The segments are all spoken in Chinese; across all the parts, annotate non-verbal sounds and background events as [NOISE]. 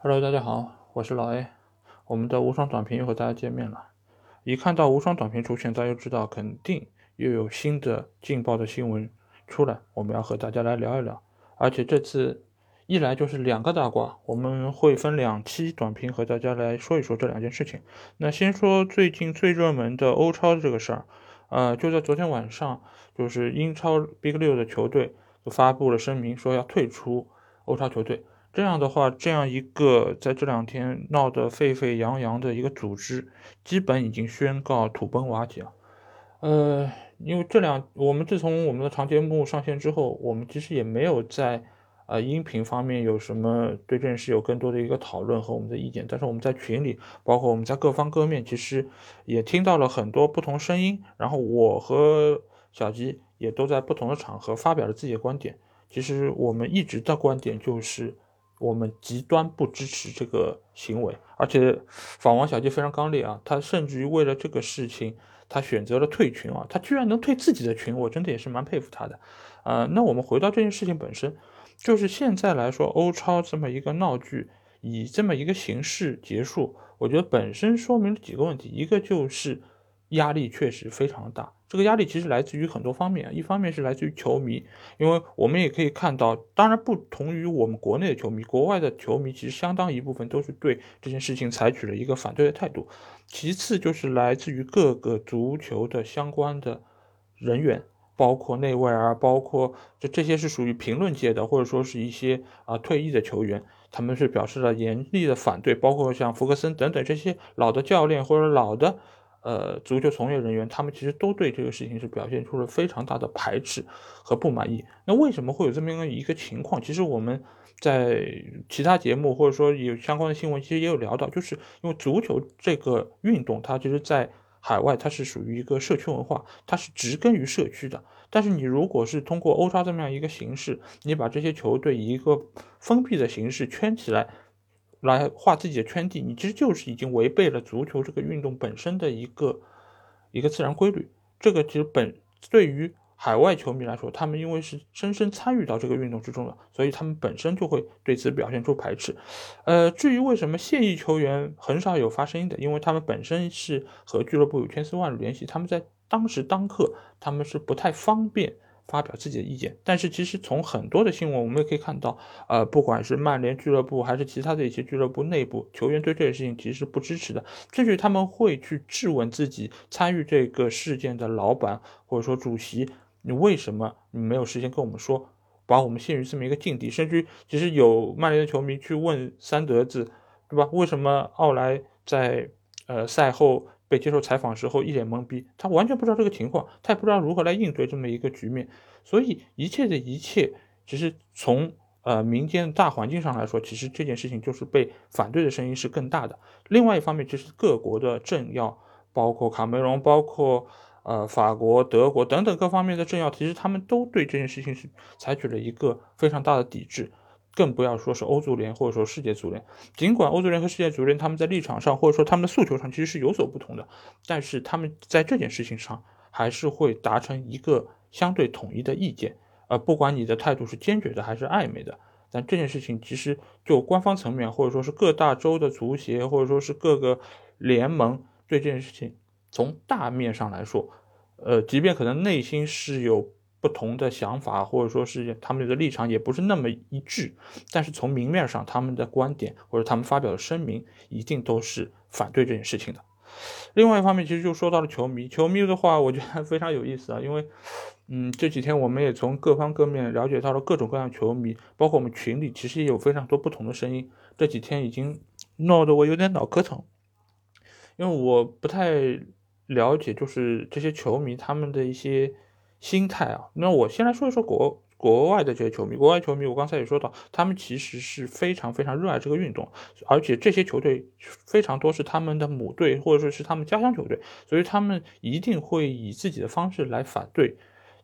Hello，大家好，我是老 A，我们的无双短评又和大家见面了。一看到无双短评出现，大家就知道肯定又有新的劲爆的新闻出来，我们要和大家来聊一聊。而且这次一来就是两个大瓜，我们会分两期短评和大家来说一说这两件事情。那先说最近最热门的欧超这个事儿，呃，就在昨天晚上，就是英超 Big 六的球队就发布了声明，说要退出欧超球队。这样的话，这样一个在这两天闹得沸沸扬扬的一个组织，基本已经宣告土崩瓦解了。呃，因为这两，我们自从我们的长节目上线之后，我们其实也没有在呃音频方面有什么对这件事有更多的一个讨论和我们的意见。但是我们在群里，包括我们在各方各面，其实也听到了很多不同声音。然后我和小吉也都在不同的场合发表了自己的观点。其实我们一直的观点就是。我们极端不支持这个行为，而且访王小杰非常刚烈啊，他甚至于为了这个事情，他选择了退群啊，他居然能退自己的群，我真的也是蛮佩服他的。呃，那我们回到这件事情本身，就是现在来说，欧超这么一个闹剧以这么一个形式结束，我觉得本身说明了几个问题，一个就是压力确实非常大。这个压力其实来自于很多方面，一方面是来自于球迷，因为我们也可以看到，当然不同于我们国内的球迷，国外的球迷其实相当一部分都是对这件事情采取了一个反对的态度。其次就是来自于各个足球的相关的人员，包括内外啊，包括这这些是属于评论界的，或者说是一些啊退役的球员，他们是表示了严厉的反对，包括像福克森等等这些老的教练或者老的。呃，足球从业人员，他们其实都对这个事情是表现出了非常大的排斥和不满意。那为什么会有这么样一个情况？其实我们在其他节目或者说有相关的新闻，其实也有聊到，就是因为足球这个运动，它其实，在海外它是属于一个社区文化，它是植根于社区的。但是你如果是通过欧超这么样一个形式，你把这些球队以一个封闭的形式圈起来。来画自己的圈地，你其实就是已经违背了足球这个运动本身的一个一个自然规律。这个其实本对于海外球迷来说，他们因为是深深参与到这个运动之中的，所以他们本身就会对此表现出排斥。呃，至于为什么现役球员很少有发声音的，因为他们本身是和俱乐部有千丝万缕联系，他们在当时当刻他们是不太方便。发表自己的意见，但是其实从很多的新闻我们也可以看到，呃，不管是曼联俱乐部还是其他的一些俱乐部内部球员对这个事情其实是不支持的，甚至他们会去质问自己参与这个事件的老板或者说主席，你为什么你没有时间跟我们说，把我们陷于这么一个境地？甚至其实有曼联的球迷去问三德子，对吧？为什么奥莱在呃赛后？被接受采访时候一脸懵逼，他完全不知道这个情况，他也不知道如何来应对这么一个局面，所以一切的一切，其实从呃民间大环境上来说，其实这件事情就是被反对的声音是更大的。另外一方面，其实各国的政要，包括卡梅隆，包括呃法国、德国等等各方面的政要，其实他们都对这件事情是采取了一个非常大的抵制。更不要说是欧足联或者说世界足联，尽管欧足联和世界足联他们在立场上或者说他们的诉求上其实是有所不同的，但是他们在这件事情上还是会达成一个相对统一的意见。呃，不管你的态度是坚决的还是暧昧的，但这件事情其实就官方层面或者说是各大洲的足协或者说是各个联盟对这件事情从大面上来说，呃，即便可能内心是有。不同的想法，或者说是他们的立场也不是那么一致，但是从明面上，他们的观点或者他们发表的声明，一定都是反对这件事情的。另外一方面，其实就说到了球迷，球迷的话，我觉得 [LAUGHS] 非常有意思啊，因为，嗯，这几天我们也从各方各面了解到了各种各样球迷，包括我们群里其实也有非常多不同的声音。这几天已经闹得我有点脑壳疼，因为我不太了解，就是这些球迷他们的一些。心态啊，那我先来说一说国国外的这些球迷。国外球迷，我刚才也说到，他们其实是非常非常热爱这个运动，而且这些球队非常多是他们的母队，或者说是他们家乡球队，所以他们一定会以自己的方式来反对。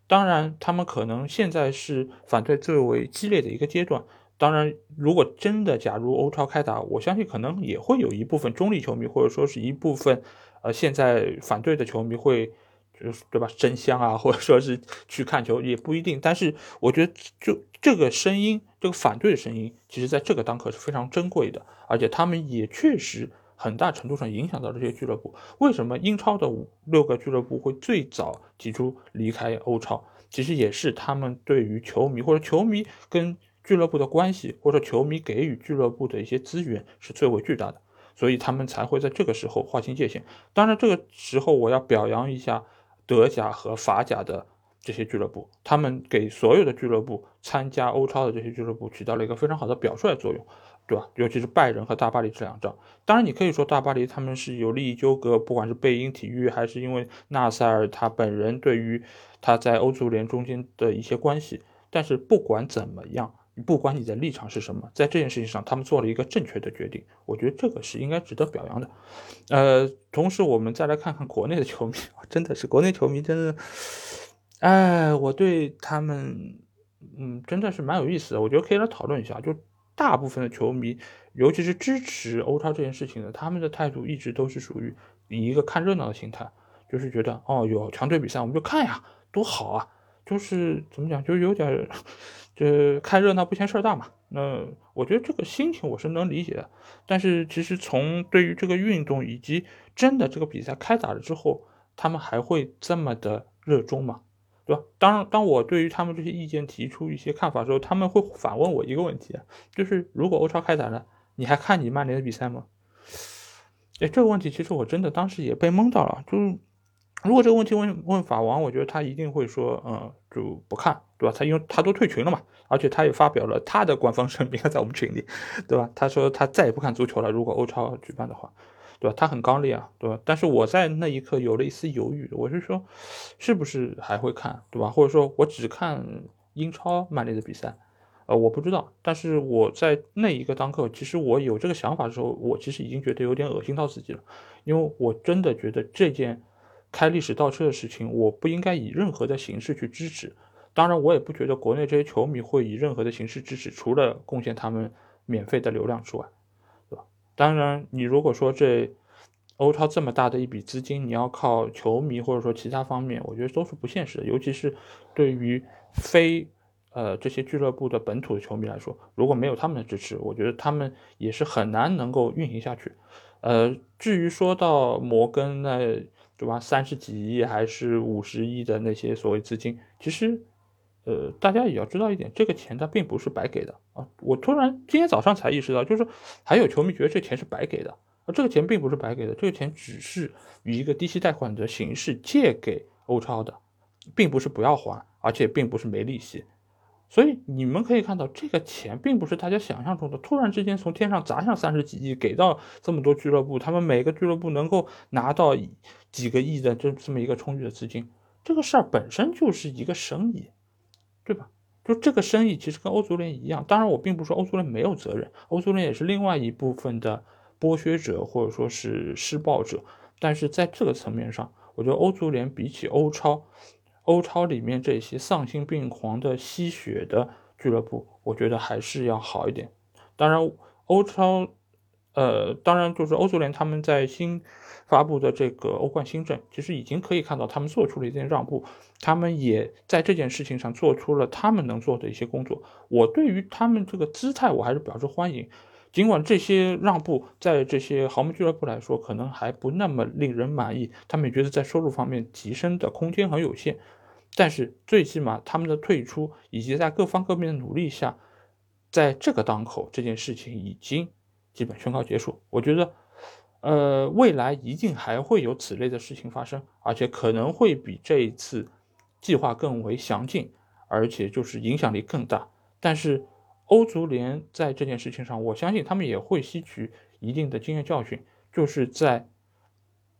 当然，他们可能现在是反对最为激烈的一个阶段。当然，如果真的假如欧超开打，我相信可能也会有一部分中立球迷，或者说是一部分呃现在反对的球迷会。就是对吧？真香啊，或者说是去看球也不一定。但是我觉得，就这个声音，这个反对的声音，其实在这个当刻是非常珍贵的，而且他们也确实很大程度上影响到这些俱乐部。为什么英超的五六个俱乐部会最早提出离开欧超？其实也是他们对于球迷或者球迷跟俱乐部的关系，或者球迷给予俱乐部的一些资源是最为巨大的，所以他们才会在这个时候划清界限。当然，这个时候我要表扬一下。德甲和法甲的这些俱乐部，他们给所有的俱乐部参加欧超的这些俱乐部起到了一个非常好的表率作用，对吧？尤其是拜仁和大巴黎这两仗。当然，你可以说大巴黎他们是有利益纠葛，不管是贝因体育，还是因为纳塞尔他本人对于他在欧足联中间的一些关系。但是不管怎么样。不管你的立场是什么，在这件事情上，他们做了一个正确的决定，我觉得这个是应该值得表扬的。呃，同时我们再来看看国内的球迷，[LAUGHS] 真的是国内球迷真的，哎，我对他们，嗯，真的是蛮有意思的。我觉得可以来讨论一下，就大部分的球迷，尤其是支持欧超这件事情的，他们的态度一直都是属于以一个看热闹的心态，就是觉得哦，有强队比赛我们就看呀，多好啊，就是怎么讲，就有点。这看热闹不嫌事儿大嘛？那我觉得这个心情我是能理解的。但是其实从对于这个运动以及真的这个比赛开打了之后，他们还会这么的热衷吗？对吧？当当我对于他们这些意见提出一些看法的时候，他们会反问我一个问题，就是如果欧超开打了，你还看你曼联的比赛吗？哎，这个问题其实我真的当时也被蒙到了，就是。如果这个问题问问法王，我觉得他一定会说，嗯，就不看，对吧？他因为他都退群了嘛，而且他也发表了他的官方声明 [LAUGHS] 在我们群里，对吧？他说他再也不看足球了，如果欧超举办的话，对吧？他很刚烈啊，对吧？但是我在那一刻有了一丝犹豫，我是说，是不是还会看，对吧？或者说我只看英超曼联的比赛，呃，我不知道。但是我在那一个当刻，其实我有这个想法的时候，我其实已经觉得有点恶心到自己了，因为我真的觉得这件。开历史倒车的事情，我不应该以任何的形式去支持。当然，我也不觉得国内这些球迷会以任何的形式支持，除了贡献他们免费的流量之外，对吧？当然，你如果说这欧超这么大的一笔资金，你要靠球迷或者说其他方面，我觉得都是不现实的。尤其是对于非呃这些俱乐部的本土的球迷来说，如果没有他们的支持，我觉得他们也是很难能够运行下去。呃，至于说到摩根那。对吧？三十几亿还是五十亿的那些所谓资金，其实，呃，大家也要知道一点，这个钱它并不是白给的啊。我突然今天早上才意识到，就是说还有球迷觉得这钱是白给的，而这个钱并不是白给的，这个钱只是以一个低息贷款的形式借给欧超的，并不是不要还，而且并不是没利息。所以你们可以看到，这个钱并不是大家想象中的，突然之间从天上砸下三十几亿给到这么多俱乐部，他们每个俱乐部能够拿到几个亿的这这么一个充裕的资金，这个事儿本身就是一个生意，对吧？就这个生意其实跟欧足联一样，当然我并不是说欧足联没有责任，欧足联也是另外一部分的剥削者或者说是施暴者，但是在这个层面上，我觉得欧足联比起欧超。欧超里面这些丧心病狂的吸血的俱乐部，我觉得还是要好一点。当然，欧超，呃，当然就是欧足联他们在新发布的这个欧冠新政，其实已经可以看到他们做出了一定让步，他们也在这件事情上做出了他们能做的一些工作。我对于他们这个姿态，我还是表示欢迎。尽管这些让步在这些豪门俱乐部来说可能还不那么令人满意，他们也觉得在收入方面提升的空间很有限，但是最起码他们的退出以及在各方各面的努力下，在这个当口这件事情已经基本宣告结束。我觉得，呃，未来一定还会有此类的事情发生，而且可能会比这一次计划更为详尽，而且就是影响力更大。但是。欧足联在这件事情上，我相信他们也会吸取一定的经验教训，就是在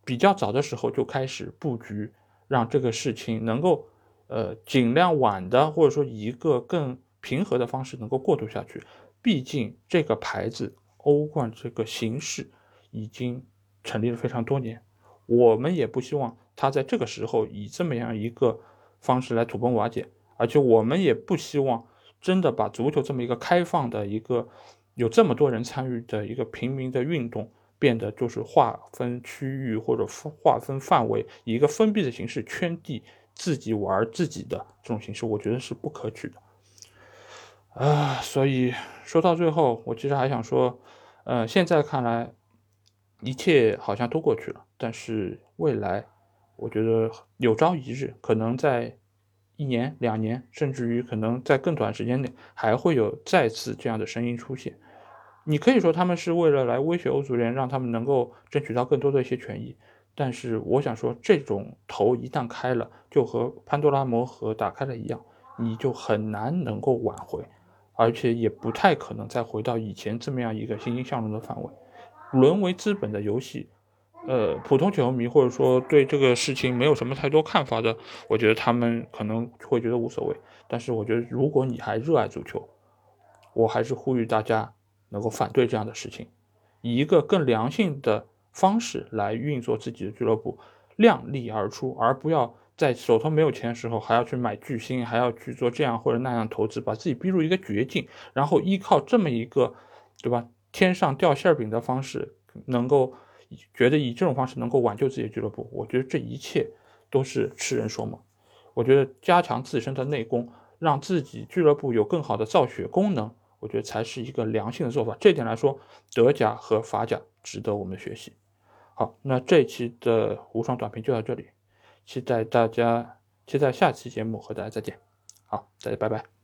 比较早的时候就开始布局，让这个事情能够，呃，尽量晚的，或者说一个更平和的方式能够过渡下去。毕竟这个牌子欧冠这个形式已经成立了非常多年，我们也不希望它在这个时候以这么样一个方式来土崩瓦解，而且我们也不希望。真的把足球这么一个开放的一个有这么多人参与的一个平民的运动，变。变得就是划分区域或者划分范围，以一个封闭的形式圈地，自己玩自己的这种形式，我觉得是不可取的。啊，所以说到最后，我其实还想说，呃，现在看来一切好像都过去了，但是未来，我觉得有朝一日，可能在一年、两年，甚至于可能在更短时间内，还会有再次这样的声音出现。你可以说他们是为了来威胁欧足联，让他们能够争取到更多的一些权益，但是我想说，这种头一旦开了，就和潘多拉魔盒打开了一样，你就很难能够挽回。而且也不太可能再回到以前这么样一个欣欣向荣的范围，沦为资本的游戏。呃，普通球迷或者说对这个事情没有什么太多看法的，我觉得他们可能会觉得无所谓。但是我觉得，如果你还热爱足球，我还是呼吁大家能够反对这样的事情，以一个更良性的方式来运作自己的俱乐部，量力而出，而不要。在手头没有钱的时候，还要去买巨星，还要去做这样或者那样投资，把自己逼入一个绝境，然后依靠这么一个，对吧？天上掉馅饼的方式，能够觉得以这种方式能够挽救自己的俱乐部，我觉得这一切都是痴人说梦。我觉得加强自身的内功，让自己俱乐部有更好的造血功能，我觉得才是一个良性的做法。这点来说，德甲和法甲值得我们学习。好，那这一期的无双短评就到这里。期待大家，期待下期节目和大家再见。好，大家拜拜。